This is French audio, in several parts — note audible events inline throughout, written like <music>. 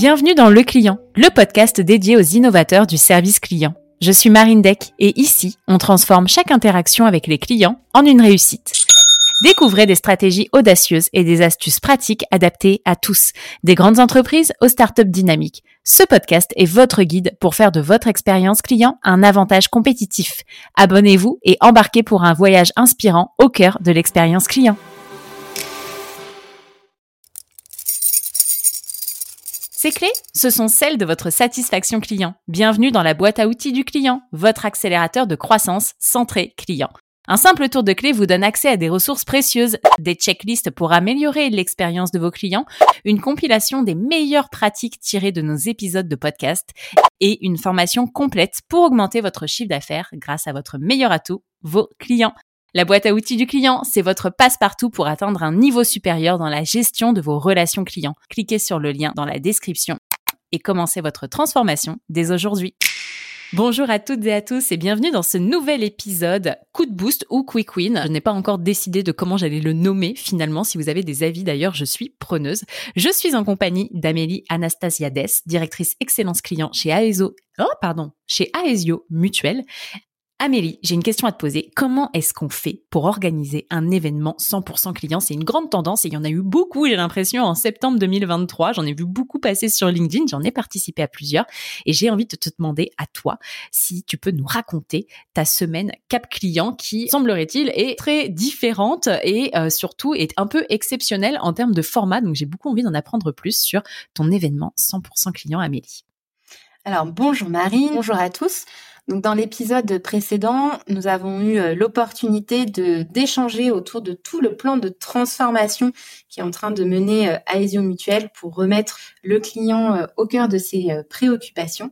Bienvenue dans Le Client, le podcast dédié aux innovateurs du service client. Je suis Marine Deck et ici, on transforme chaque interaction avec les clients en une réussite. Découvrez des stratégies audacieuses et des astuces pratiques adaptées à tous, des grandes entreprises aux startups dynamiques. Ce podcast est votre guide pour faire de votre expérience client un avantage compétitif. Abonnez-vous et embarquez pour un voyage inspirant au cœur de l'expérience client. Ces clés, ce sont celles de votre satisfaction client. Bienvenue dans la boîte à outils du client, votre accélérateur de croissance centré client. Un simple tour de clé vous donne accès à des ressources précieuses, des checklists pour améliorer l'expérience de vos clients, une compilation des meilleures pratiques tirées de nos épisodes de podcast et une formation complète pour augmenter votre chiffre d'affaires grâce à votre meilleur atout, vos clients. La boîte à outils du client, c'est votre passe-partout pour atteindre un niveau supérieur dans la gestion de vos relations clients. Cliquez sur le lien dans la description et commencez votre transformation dès aujourd'hui. Bonjour à toutes et à tous et bienvenue dans ce nouvel épisode Coup de boost ou Quick Win. Je n'ai pas encore décidé de comment j'allais le nommer finalement. Si vous avez des avis d'ailleurs, je suis preneuse. Je suis en compagnie d'Amélie Anastasiades, directrice excellence client chez AESO, oh pardon, chez Aesio Mutuel. Amélie, j'ai une question à te poser. Comment est-ce qu'on fait pour organiser un événement 100% client? C'est une grande tendance et il y en a eu beaucoup, j'ai l'impression, en septembre 2023. J'en ai vu beaucoup passer sur LinkedIn, j'en ai participé à plusieurs et j'ai envie de te demander à toi si tu peux nous raconter ta semaine Cap Client qui, semblerait-il, est très différente et euh, surtout est un peu exceptionnelle en termes de format. Donc j'ai beaucoup envie d'en apprendre plus sur ton événement 100% client, Amélie. Alors bonjour Marine, bonjour à tous. Donc dans l'épisode précédent, nous avons eu euh, l'opportunité de d'échanger autour de tout le plan de transformation qui est en train de mener euh, Aesio Mutuel pour remettre le client euh, au cœur de ses préoccupations.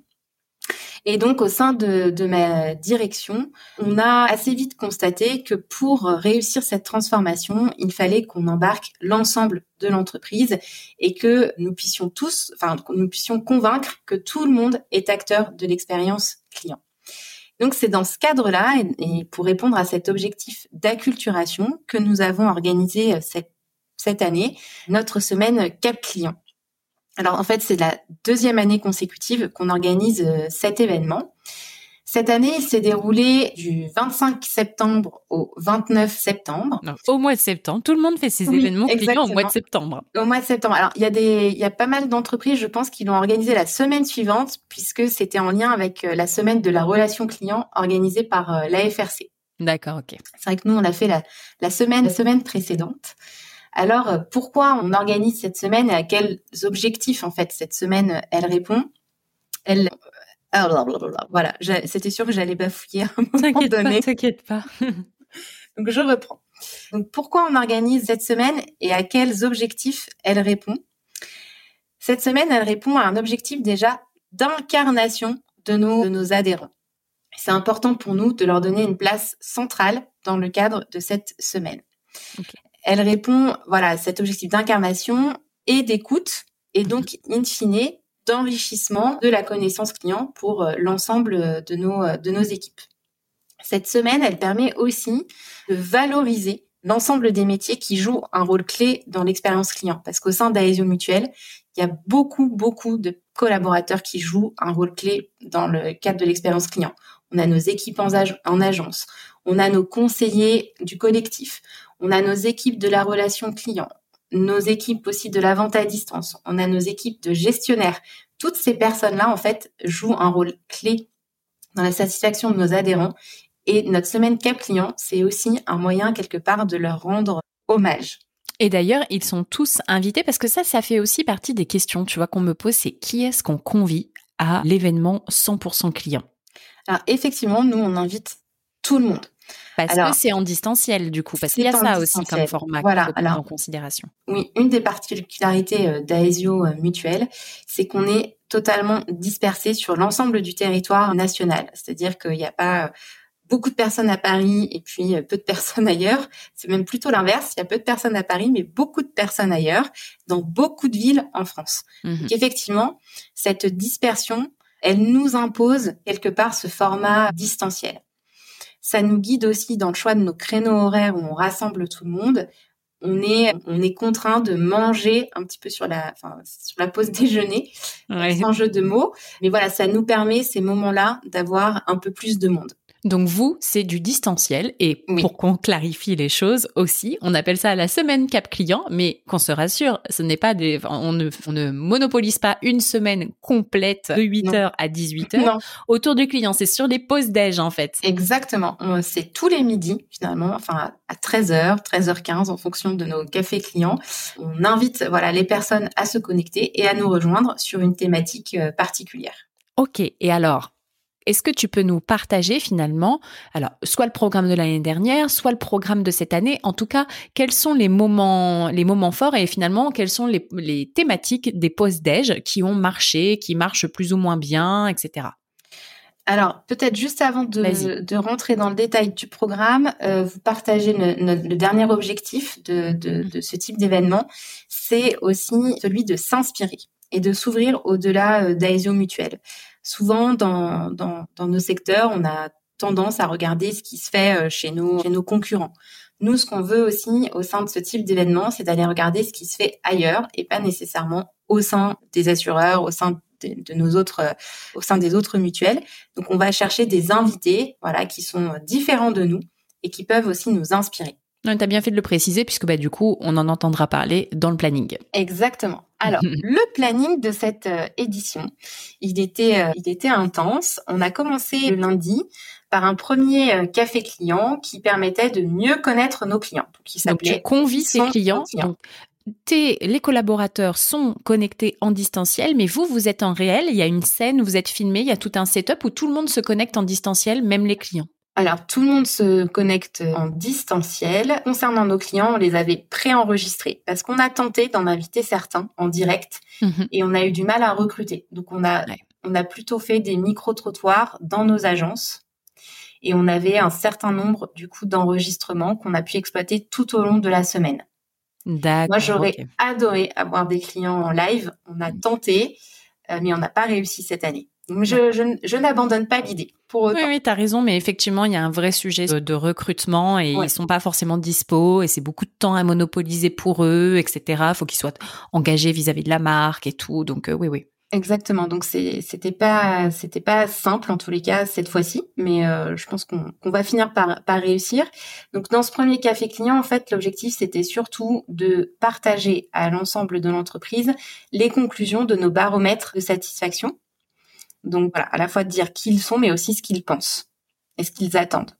Et donc, au sein de, de, ma direction, on a assez vite constaté que pour réussir cette transformation, il fallait qu'on embarque l'ensemble de l'entreprise et que nous puissions tous, enfin, que nous puissions convaincre que tout le monde est acteur de l'expérience client. Donc c'est dans ce cadre-là et, pour répondre à cet objectif d'acculturation que nous avons organisé euh, cette, année notre semaine Cap Client. Alors en fait c'est la deuxième année consécutive qu'on organise euh, cet événement. Cette année, il s'est déroulé du 25 septembre au 29 septembre. au mois de septembre, tout le monde fait ses événements clients au mois de septembre. Au mois de septembre. Alors, il y a des, il y a pas mal d'entreprises, je pense, qui l'ont organisé la semaine suivante, puisque c'était en lien avec euh, la semaine de la relation client organisée par euh, l'AFRC. D'accord, ok. C'est vrai que nous, on a fait la, la semaine, la semaine précédente. Alors, euh, pourquoi on organise cette semaine et à quels objectifs, en fait, cette semaine, elle répond? Elle, ah, voilà, c'était sûr que j'allais bafouiller à un moment donné. T'inquiète pas. <laughs> Donc je reprends. Donc pourquoi on organise cette semaine et à quels objectifs elle répond? Cette semaine, elle répond à un objectif déjà d'incarnation de nos, de nos adhérents. C'est important pour nous de leur donner une place centrale dans le cadre de cette semaine. Elle répond voilà à cet objectif d'incarnation et d'écoute et donc in fine d'enrichissement de la connaissance client pour euh, l'ensemble euh, de nos, euh, de nos équipes. Cette semaine, elle permet aussi de valoriser l'ensemble des métiers qui jouent un rôle clé dans l'expérience client. Parce qu'au sein d'Aesio Mutuel, il y a beaucoup, beaucoup de collaborateurs qui jouent un rôle clé dans le cadre de l'expérience client. On a nos équipes en agence, on a nos conseillers du collectif, on a nos équipes de la relation client, nos équipes aussi de la vente à distance, on a nos équipes de gestionnaires. Toutes ces personnes-là, en fait, jouent un rôle clé dans la satisfaction de nos adhérents. Et notre semaine Cap Client, c'est aussi un moyen quelque part de leur rendre hommage. Et d'ailleurs, ils sont tous invités parce que ça, ça fait aussi partie des questions, tu vois, qu'on me pose, c'est qui est-ce qu'on convie à l'événement 100% client? Alors effectivement, nous, on invite tout le monde. Parce que c'est en distanciel, du coup, parce qu'il y a ça aussi comme format voilà, alors, en considération. Oui, une des particularités euh, d'Aesio euh, Mutuel, c'est qu'on est totalement dispersé sur l'ensemble du territoire national. C'est-à-dire qu'il n'y a pas euh, beaucoup de personnes à Paris et puis peu de personnes <laughs> ailleurs. C'est même plutôt l'inverse. Il y a peu de personnes à Paris, mais beaucoup de personnes ailleurs, dans beaucoup de villes en France. Mmh Donc effectivement, cette dispersion, elle nous impose quelque part ce format distanciel. Ça nous guide aussi dans le choix de nos créneaux horaires où on rassemble tout le monde. on est on est contraint de manger un petit peu sur la enfin, sur la pause <laughs> déjeuner sans jeu de mots. Mais voilà ça nous permet ces moments-là d'avoir un peu plus de monde donc vous, c'est du distanciel et pour qu'on clarifie les choses aussi, on appelle ça la semaine cap client, mais qu'on se rassure, ce n'est pas des, on ne, on ne monopolise pas une semaine complète de 8h à 18h autour du client. C'est sur les pauses déj en fait. Exactement. C'est tous les midis finalement, enfin à 13h, 13h15 en fonction de nos cafés clients. On invite voilà les personnes à se connecter et à nous rejoindre sur une thématique euh, particulière. Ok. Et alors, est-ce que tu peux nous partager finalement, alors soit le programme de l'année dernière, soit le programme de cette année, en tout cas, quels sont les moments, les moments forts et finalement quelles sont les, thématiques des post-déj qui ont marché, qui marchent plus ou moins bien, etc. Alors, peut-être juste avant de, rentrer dans le détail du programme, euh, vous partagez le, dernier objectif de, de ce type d'événement, c'est aussi celui de s'inspirer et de s'ouvrir au-delà euh, d'Aesio Mutuel souvent dans, nos secteurs, on a tendance à regarder ce qui se fait euh, chez nos, chez nos concurrents. Nous, ce qu'on veut aussi au sein de ce type d'événement, c'est d'aller regarder ce qui se fait ailleurs et pas nécessairement au sein des assureurs, au sein de, nos autres, euh, au sein des autres mutuelles. Donc, on va chercher des invités, voilà, qui sont différents de nous et qui peuvent aussi nous inspirer. Tu as bien fait de le préciser puisque bah, du coup, on en entendra parler dans le planning. Exactement. Alors, <laughs> le planning de cette euh, édition, il était, euh, il était intense. On a commencé le lundi par un premier euh, café client qui permettait de mieux connaître nos clients. Donc, tu convies tes clients. Donc, les collaborateurs sont connectés en distanciel, mais vous, vous êtes en réel. Il y a une scène, vous êtes filmé, il y a tout un setup où tout le monde se connecte en distanciel, même les clients. Alors, tout le monde se connecte en distanciel. Concernant nos clients, on les avait préenregistrés parce qu'on a tenté d'en inviter certains en direct mhm. et on a eu du mal à recruter. Donc, on a, on a plutôt fait des micro-trottoirs dans nos agences et on avait un certain nombre, du coup, d'enregistrements qu'on a pu exploiter tout au long de la semaine. Moi, j'aurais adoré avoir des clients en live. On a tenté, euh, mais on n'a pas réussi cette année. Je, je, je n'abandonne pas l'idée. Pour Oui, oui, tu as raison, mais effectivement, il y a un vrai sujet de, recrutement et ils sont pas forcément dispo et c'est beaucoup de temps à monopoliser pour eux, etc. Faut qu'ils soient engagés vis-à-vis de la marque et tout. Donc, euh, oui, oui. Exactement. Donc c'était pas c'était pas simple en tous les cas cette fois-ci, mais euh, je pense qu'on va finir par par réussir. Donc dans ce premier café client, en fait, l'objectif c'était surtout de partager à l'ensemble de l'entreprise les conclusions de nos baromètres de satisfaction donc voilà, à la fois de dire qui ils sont, mais aussi ce qu'ils pensent et ce qu'ils attendent.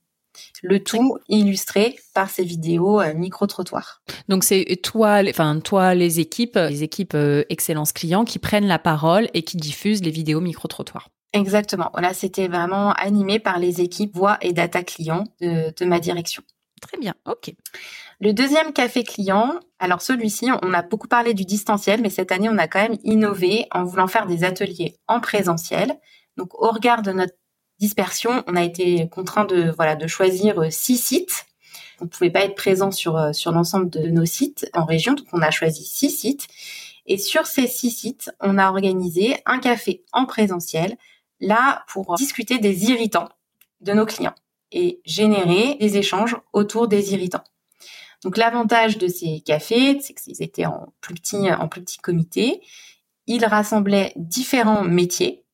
Le tout illustré par ces vidéos euh, micro-trottoirs. Donc c'est toi, enfin toi, les équipes, les équipes euh, Excellence Client qui prennent la parole et qui diffusent les vidéos micro-trottoirs. Exactement. Voilà, c'était vraiment animé par les équipes voix et data client de ma direction. Très bien, ok. Le deuxième café client, alors celui-ci, on a beaucoup parlé du distanciel, mais cette année, on a quand même innové en voulant faire des ateliers en présentiel. Donc, au regard de notre dispersion, on a été contraint de voilà de choisir euh, six sites. On ne pouvait pas être présent sur euh, sur l'ensemble de nos sites en région, donc on a choisi six sites. Et sur ces six sites, on a organisé un café en présentiel, là pour discuter des irritants de nos clients et générer des échanges autour des irritants. Donc l'avantage de ces cafés, c'est qu'ils étaient en plus petit en plus petit comité. Ils rassemblaient différents métiers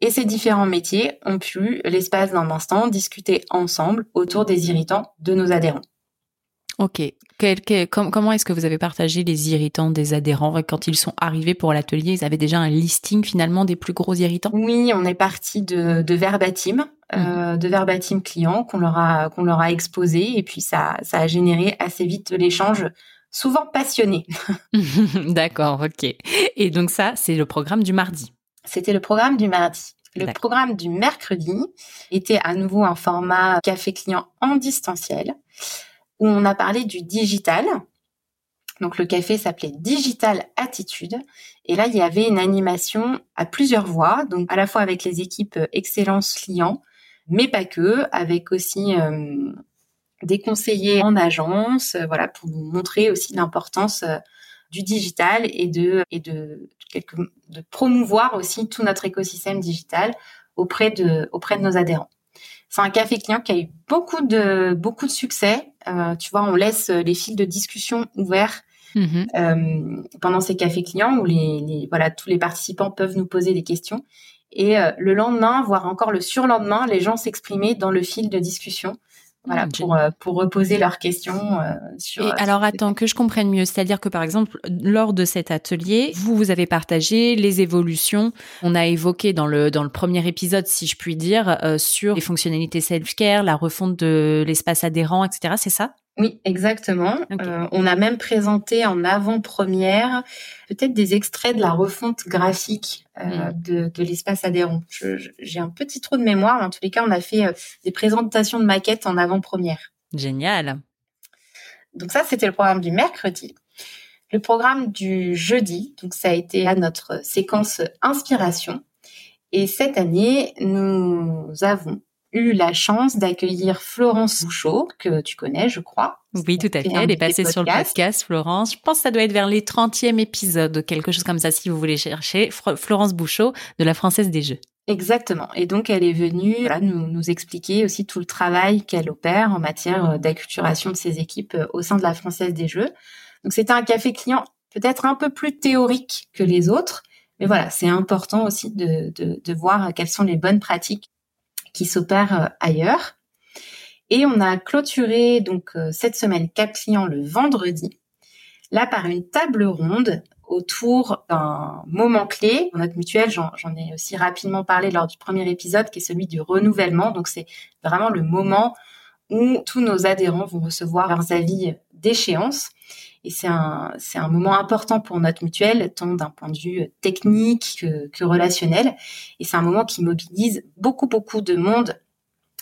et ces différents métiers ont pu, l'espace d'un instant, discuter ensemble autour des irritants de nos adhérents. Ok. comment est-ce que vous avez partagé les irritants des adhérents? Quand ils sont arrivés pour l'atelier Ils avaient déjà un listing finalement des plus gros irritants? Oui, on est parti de, de verbatim, euh, mhm. de verbatim client qu'on leur a qu'on leur a exposé et puis ça ça a généré assez vite l'échange souvent passionné. <laughs> D'accord, ok. Et donc ça, c'est le programme du mardi? C'était le programme du mardi. Le programme du mercredi était à nouveau un format café client en distanciel où on a parlé du digital. Donc le café s'appelait Digital Attitude. Et là, il y avait une animation à plusieurs voix, donc à la fois avec les équipes euh, Excellence Client, mais pas que, avec aussi euh, des conseillers en agence, euh, voilà, pour nous montrer aussi l'importance du digital et de promouvoir aussi tout notre écosystème digital auprès de nos adhérents. C'est un café client qui a eu beaucoup de succès tu vois, on laisse les fils de discussion ouverts mmh pendant ces cafés clients où les, voilà tous les participants peuvent nous poser des questions. Et le lendemain, voire encore le surlendemain, les gens s'exprimaient dans le fil de discussion voilà, mmh, pour, euh, pour reposer leurs questions euh, sur. Et alors, attends, que je comprenne mieux. C'est-à-dire que, par exemple, lors de cet atelier, vous, vous avez partagé les évolutions. On a évoqué dans le, dans le premier épisode, si je puis dire, euh, sur les fonctionnalités self-care, la refonte de l'espace adhérent, etc. C'est ça? Oui, exactement. Euh, on a même présenté en avant-première peut-être des extraits de la refonte graphique euh, de, l'espace adhérent. J'ai un petit trou de mémoire, mais en tous les cas, on a fait euh, des présentations de maquettes en avant-première. Génial. Donc ça, c'était le programme du mercredi. Le programme du jeudi, donc ça a été à notre séquence inspiration. Et cette année, nous avons eu la chance d'accueillir Florence Bouchot, que tu connais, je crois. Oui, tout à fait. Elle est passée sur le podcast, Florence. Je pense que ça doit être vers les 30e épisodes, quelque chose comme ça, si vous voulez chercher. Florence Bouchot, de la Française des Jeux. Exactement. Et donc, elle est venue nous, nous expliquer aussi tout le travail qu'elle opère en matière euh, d'acculturation de ses équipes euh, au sein de la Française des Jeux. Donc, c'était un café client peut-être un peu plus théorique que les autres. Mais voilà, c'est important aussi de, de, de voir quelles sont les bonnes pratiques qui s'opèrent euh, ailleurs. Et on a clôturé donc euh, cette semaine quatre clients le vendredi, là par une table ronde autour d'un moment clé. Notre mutuelle, j'en ai aussi rapidement parlé lors du premier épisode, qui est celui du renouvellement. Donc c'est vraiment le moment où tous nos adhérents vont recevoir leurs avis d'échéance. Et c'est un, c'est un moment important pour notre mutuelle, tant d'un point de vue technique que, que relationnel. Et c'est un moment qui mobilise beaucoup, beaucoup de monde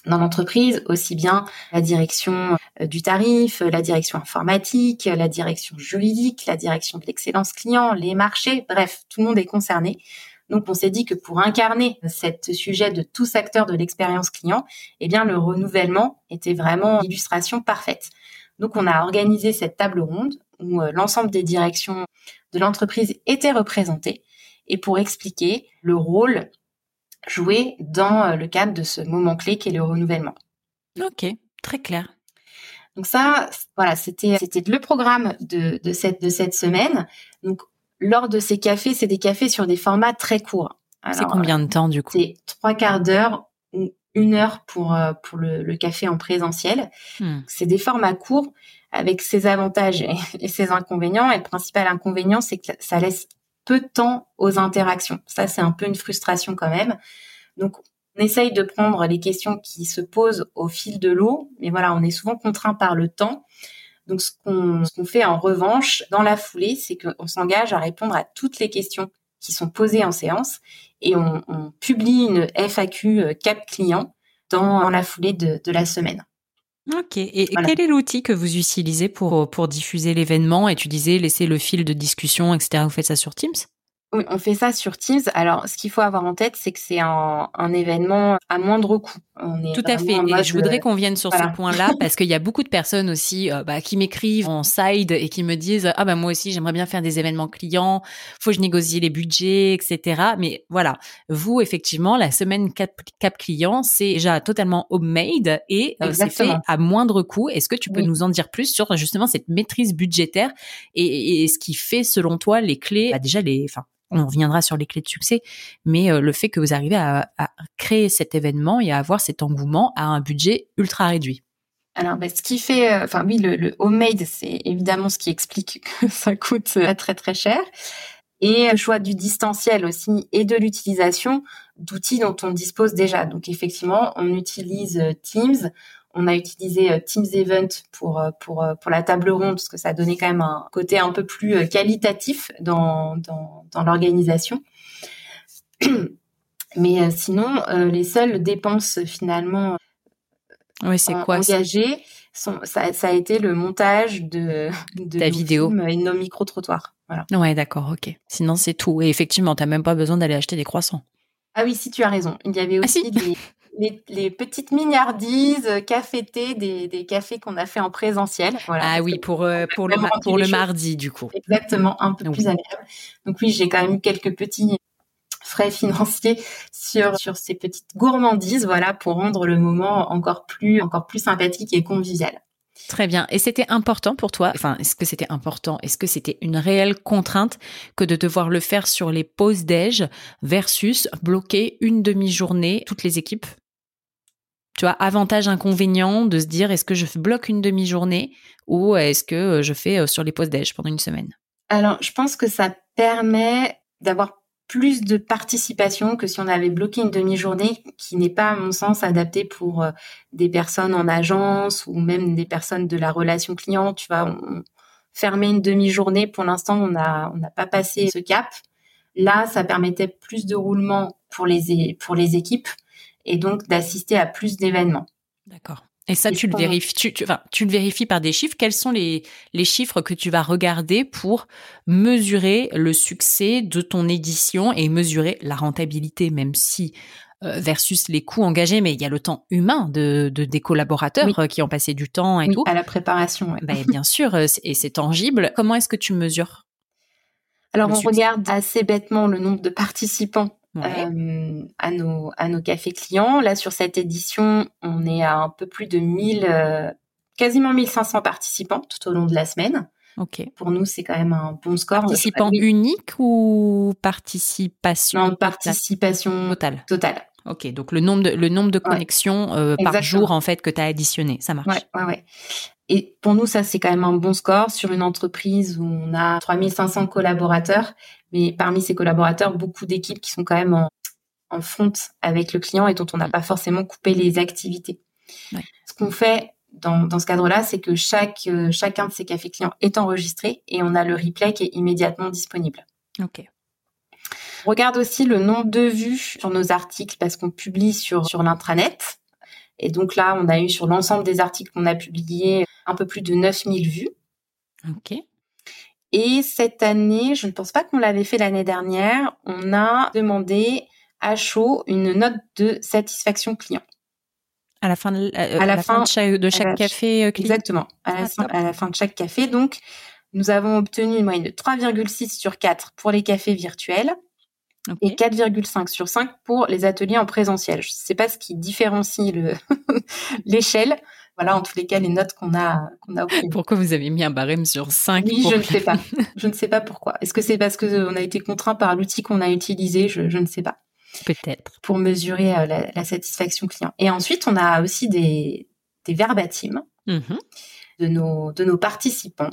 dans l'entreprise, aussi bien la direction euh, du tarif, la direction informatique, la direction juridique, la direction de l'excellence client, les marchés, bref, tout le monde est concerné. Donc on s'est dit que pour incarner cet sujet de tous acteurs de l'expérience client, eh bien le renouvellement était vraiment l'illustration parfaite. Donc on a organisé cette table ronde où euh, l'ensemble des directions de l'entreprise étaient représentées et pour expliquer le rôle joué dans euh, le cadre de ce moment clé qui est le renouvellement. Ok, très clair. Donc ça, voilà, c'était c'était le programme de, de cette de cette semaine. Donc lors de ces cafés, c'est des cafés sur des formats très courts. C'est combien de temps du coup? C'est trois quarts d'heure ou une heure pour euh, pour le, le café en présentiel. Hmm. C'est des formats courts avec ses avantages <laughs> et, ses inconvénients. Et le principal inconvénient, c'est que ça laisse peu de temps aux interactions. Ça, c'est un peu une frustration quand même. Donc, on essaye de prendre les questions qui se posent au fil de l'eau, mais voilà, on est souvent contraint par le temps. Donc, ce qu'on fait en revanche dans la foulée, c'est qu'on s'engage à répondre à toutes les questions qui sont posées en séance et on, publie une FAQ euh, cap client dans, la foulée de la semaine. Ok. Et quel est l'outil que vous utilisez pour, pour diffuser l'événement? Et tu disais laisser le fil de discussion, etc. Vous faites ça sur Teams? Oui, on fait ça sur Teams. Alors, ce qu'il faut avoir en tête, c'est que c'est un, un, événement à moindre coût. Tout à fait. Et je voudrais qu'on vienne sur ce point-là <laughs> parce qu'il y a beaucoup de personnes aussi euh, bah, qui m'écrivent en side et qui me disent ah bah moi aussi j'aimerais bien faire des événements clients, faut que je négocie les budgets, etc. Mais voilà, vous effectivement la semaine cap, cap client c'est déjà totalement homemade et euh, c'est fait à moindre coût. Est-ce que tu peux nous en dire plus sur justement cette maîtrise budgétaire et, et, ce qui fait selon toi les clés, bah, déjà les, enfin on reviendra sur les clés de succès, mais euh, le fait que vous arrivez à, créer cet événement et à avoir cet engouement à un budget ultra réduit. Alors, bah, ce qui fait, euh, enfin oui, le, homemade, c'est évidemment ce qui explique que <laughs> ça coûte euh, très très cher. Et le choix du distanciel aussi et de l'utilisation d'outils dont on dispose déjà. Donc effectivement, on utilise Teams, on a utilisé euh, Teams Event pour euh, pour euh, pour la table ronde parce que ça donnait quand même un côté un peu plus qualitatif dans dans, dans l'organisation. <clears throat> Mais sinon, les seules dépenses finalement oui, c'est quoi engagées, sont, ça, ça, a été le montage de, de ta vidéo et nos micro trottoirs. Voilà. Ouais, d'accord, ok. Sinon, c'est tout. Et effectivement, t'as même pas besoin d'aller acheter des croissants. Ah oui, si tu as raison. Il y avait ah, aussi des, les, petites mignardises euh, cafétées des, des cafés qu'on a fait en présentiel. ah oui, pour, euh, pour, le, pour le mardi, du coup. Exactement, un peu plus agréable. Donc oui, j'ai quand même eu quelques petits frais financiers sur sur ces petites gourmandises voilà pour rendre le moment encore plus encore plus sympathique et convivial. Très bien. Et c'était important pour toi, enfin, est-ce que c'était important Est-ce que c'était une réelle contrainte que de devoir le faire sur les pauses déj versus bloquer une demi-journée toutes les équipes? Tu vois, avantage, inconvénient de se dire est-ce que je bloque une demi-journée ou est-ce que je fais sur les pauses déj pendant une semaine? Alors, je pense que ça permet d'avoir plus de participation que si on avait bloqué une demi-journée qui n'est pas, à mon sens, adaptée pour euh, des personnes en agence ou même des personnes de la relation client. Tu vois, on fermait une demi-journée. Pour l'instant, on n'a on n'a pas passé ce cap. Là, ça permettait plus de roulement pour les, pour les équipes et donc d'assister à plus d'événements. D'accord. Et ça, tu le vérifies, tu, tu, enfin, tu le vérifies par des chiffres. Quels sont les, les chiffres que tu vas regarder pour mesurer le succès de ton édition et mesurer la rentabilité, même si euh, versus les coûts engagés, mais il y a le temps humain de, de des collaborateurs qui ont passé du temps et oui, tout. À la préparation. Ouais. Ben, bien <laughs> sûr, euh, et c'est tangible. Comment est-ce que tu mesures Alors, on succès? regarde assez bêtement le nombre de participants Ouais. Euh, à nos à nos cafés clients. Là sur cette édition, on est à un peu plus de 1000 euh, quasiment 1500 participants tout au long de la semaine. OK. Pour nous, c'est quand même un bon score. Participants uniques ou participation Non, participation totale? Totale. OK, donc le nombre de le nombre de connexions euh, par jour en fait que tu as additionné, ça marche. Ouais, ouais, ouais. Et pour nous, ça, c'est quand même un bon score sur une entreprise où on a 3500 collaborateurs. Mais parmi ces collaborateurs, beaucoup d'équipes qui sont quand même en, en front avec le client et dont on n'a pas forcément coupé les activités. Ouais. Ce qu'on fait dans, dans ce cadre-là, c'est que chaque, euh, chacun de ces cafés clients est enregistré et on a le replay qui est immédiatement disponible. OK. On regarde aussi le nombre de vues sur nos articles parce qu'on publie sur, sur l'intranet. Et donc là, on a eu sur l'ensemble des articles qu'on a publiés un peu plus de 9000 vues. OK. Et cette année, je ne pense pas qu'on l'avait fait l'année dernière, on a demandé à chaud une note de satisfaction client. À la fin de, euh, à la, fin, fin, de chaque, de chaque café euh, client. Exactement. À la, ah, fin, à la, fin, de chaque café. Donc, nous avons obtenu une moyenne de 3,6 sur 4 pour les cafés virtuels okay. et 4,5 sur 5 pour les ateliers en présentiel. Je ne sais pas ce qui différencie <laughs> l'échelle. Voilà, en tous les cas, les notes qu'on a, qu'on a obtenues. Pourquoi vous avez mis un barème sur 5 Oui, pour... je ne sais pas. <laughs> Je ne sais pas pourquoi. Est-ce que c'est parce qu'on a été contraint par l'outil qu'on a utilisé? Je, je ne sais pas. Peut-être. Pour mesurer euh, la, la, satisfaction client. Et ensuite, on a aussi des, des verbatims mm -hmm. de, nos, de nos participants.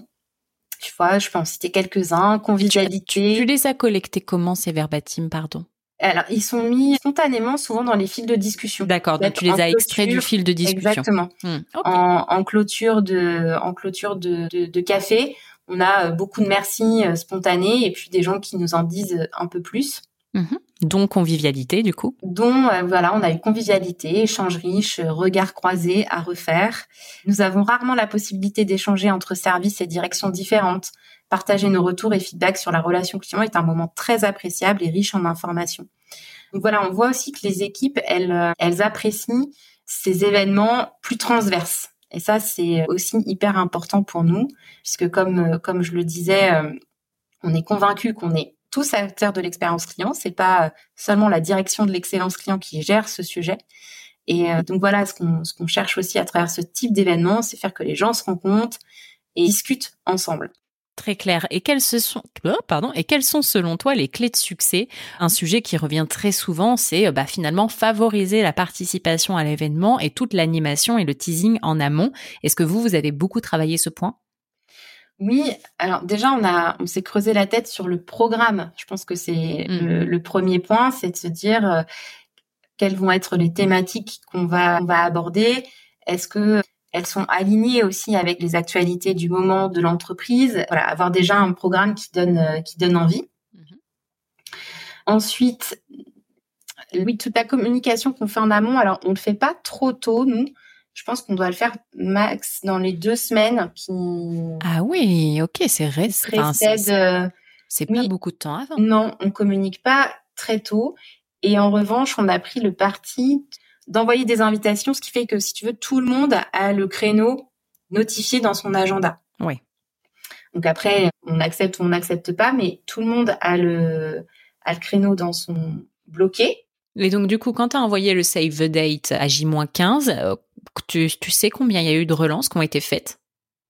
Tu vois, je peux en citer quelques-uns. Convivialité. Tu, tu, les as collectés comment, ces verbatims, pardon? Alors, ils sont mis spontanément, souvent dans les fils de discussion. D'accord, donc tu les as extraits du fil de discussion. Exactement. Okay. en, en, clôture de, en clôture de, de, de, café, on a beaucoup de merci spontanés et puis des gens qui nous en disent un peu plus. Mmh. Dont convivialité, du coup. Dont, euh, voilà, on a eu convivialité, échange riche, regard croisé à refaire. Nous avons rarement la possibilité d'échanger entre services et directions différentes. Partager nos retours et feedbacks sur la relation client est un moment très appréciable et riche en informations. Donc voilà, on voit aussi que les équipes, elles, elles apprécient ces événements plus transverses. Et ça, c'est aussi hyper important pour nous, puisque comme, comme je le disais, on est convaincu qu'on est tous acteurs de l'expérience client. C'est pas seulement la direction de l'excellence client qui gère ce sujet. Et donc voilà, ce qu'on cherche aussi à travers ce type d'événement, c'est faire que les gens se rencontrent et discutent ensemble. Très clair. Et quelles, sont, oh, pardon, et quelles sont selon toi les clés de succès? Un sujet qui revient très souvent, c'est bah, finalement favoriser la participation à l'événement et toute l'animation et le teasing en amont. Est-ce que vous, vous avez beaucoup travaillé ce point? Oui, alors déjà on a on s'est creusé la tête sur le programme. Je pense que c'est mmh. le, le, premier point, c'est de se dire euh, quelles vont être les thématiques qu'on va on va aborder. Est-ce que elles sont alignées aussi avec les actualités du moment de l'entreprise? Voilà, avoir déjà un programme qui donne euh, qui donne envie. Mmh. Ensuite, oui, toute la communication qu'on fait en amont, alors on le fait pas trop tôt, nous. Je pense qu'on doit le faire max dans les deux semaines qui. Ah oui, ok, c'est récent. C'est pas beaucoup de temps avant. Non, on communique pas très tôt. Et en revanche, on a pris le parti d'envoyer des invitations, ce qui fait que si tu veux, tout le monde a le créneau notifié dans son agenda. Oui. Donc après, on accepte ou on n'accepte pas, mais tout le monde a le, a le créneau dans son bloqué. Et donc du coup, quand tu as envoyé le save the date à J-15, tu, tu sais combien il y a eu de relances qui ont été faites?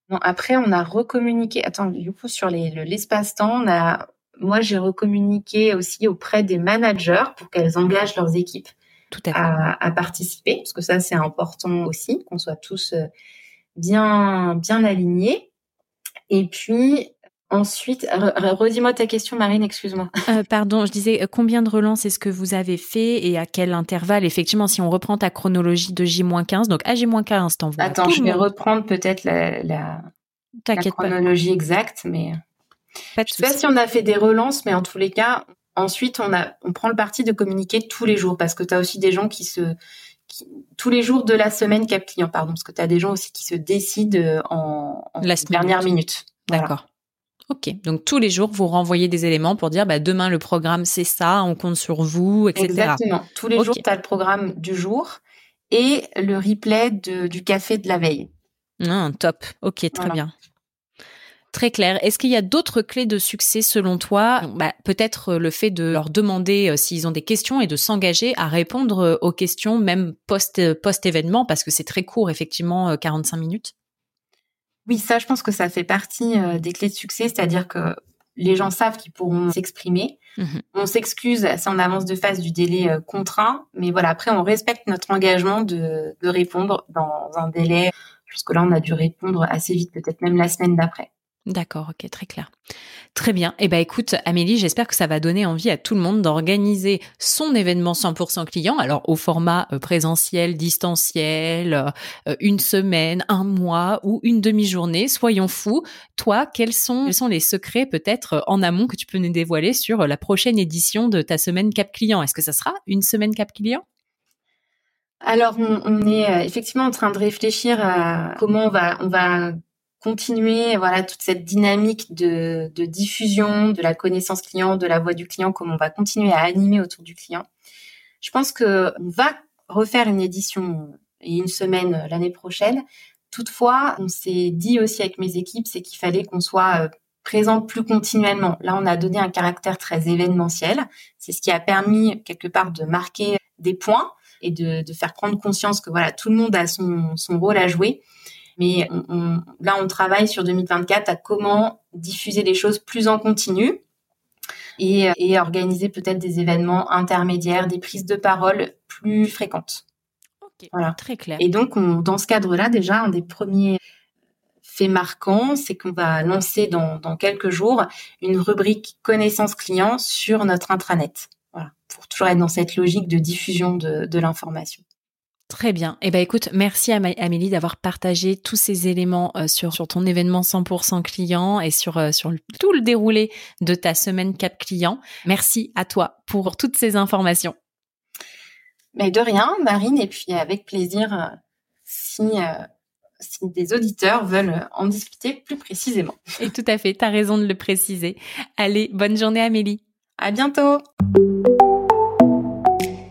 Non, après, on a recommuniqué. Attends, du coup, sur l'espace-temps, on a, moi, j'ai recommuniqué aussi auprès des managers pour qu'elles engagent leurs équipes Tout à, à, participer, parce que ça, c'est important aussi, qu'on soit tous euh, bien, bien alignés. Et puis, Ensuite, redis-moi ta question, Marine, excuse-moi. Euh, pardon, je disais euh, combien de relances est-ce que vous avez fait et à quel intervalle? Effectivement, si on reprend ta chronologie de J-15, donc à J-15, t'envoies. Attends, je vais reprendre peut-être la, la, chronologie exacte, mais pas je sais pas si on a fait des relances, mais en tous les cas, ensuite on a, on prend le parti de communiquer tous les jours parce que tu as aussi des gens qui se, tous les jours de la semaine cap client, pardon, parce que tu as des gens aussi qui se décident en, la dernière minute. D'accord. Ok, donc tous les jours, vous renvoyez des éléments pour dire bah, demain, le programme, c'est ça, on compte sur vous, etc. Exactement. Tous les jours, tu as le programme du jour et le replay du café de la veille. Ah, top. Ok, très bien. Très clair. Est-ce qu'il y a d'autres clés de succès selon toi? Bah, Peut-être euh, le fait de leur demander euh, s'ils ont des questions et de s'engager à répondre euh, aux questions même post-événement, parce que c'est très court, effectivement, 45 minutes? Oui, ça, je pense que ça fait partie euh, des clés de succès, c'est-à-dire que les gens savent qu'ils pourront s'exprimer. Mhm. On s'excuse c'est en avance de phase du délai euh, contraint, mais voilà, après, on respecte notre engagement de, de répondre dans un délai, jusque là, on a dû répondre assez vite, peut-être même la semaine d'après. D'accord, ok, très clair. Très bien. Eh ben écoute, Amélie, j'espère que ça va donner envie à tout le monde d'organiser son événement 100% client. Alors au format euh, présentiel, distanciel, euh, une semaine, un mois ou une demi-journée. Soyons fous. Toi, quels sont, quels sont les secrets peut-être euh, en amont que tu peux nous dévoiler sur la prochaine édition de ta semaine Cap Client? Est-ce que ça sera une semaine Cap Client? Alors, on, est effectivement en train de réfléchir à comment on va, on va continuer voilà toute cette dynamique de, diffusion de la connaissance client, de la voix du client, comme on va continuer à animer autour du client. Je pense que on va refaire une édition et une semaine l'année prochaine. Toutefois, on s'est dit aussi avec mes équipes, c'est qu'il fallait qu'on soit euh, présent plus continuellement. Là, on a donné un caractère très événementiel. C'est ce qui a permis quelque part de marquer des points et de, faire prendre conscience que voilà, tout le monde a son, son rôle à jouer. Mais là, on travaille sur 2024 à comment diffuser les choses plus en continu et, organiser peut-être des événements intermédiaires, des prises de parole plus fréquentes. voilà. Très clair. Et donc, dans ce cadre-là, déjà, un des premiers faits marquants, c'est qu'on va lancer dans, quelques jours une rubrique connaissance client sur notre intranet. Voilà, pour toujours être dans cette logique de diffusion de l'information. Très bien. Eh ben écoute, merci à Amélie d'avoir partagé tous ces éléments euh, sur, sur ton événement 100% client et sur, euh, sur tout le déroulé de ta semaine Cap Client. Merci à toi pour toutes ces informations. Mais de rien, Marine, et puis avec plaisir euh, si, si des auditeurs veulent en discuter plus précisément. <laughs> Et tout à fait, tu as raison de le préciser. Allez, bonne journée Amélie. À bientôt.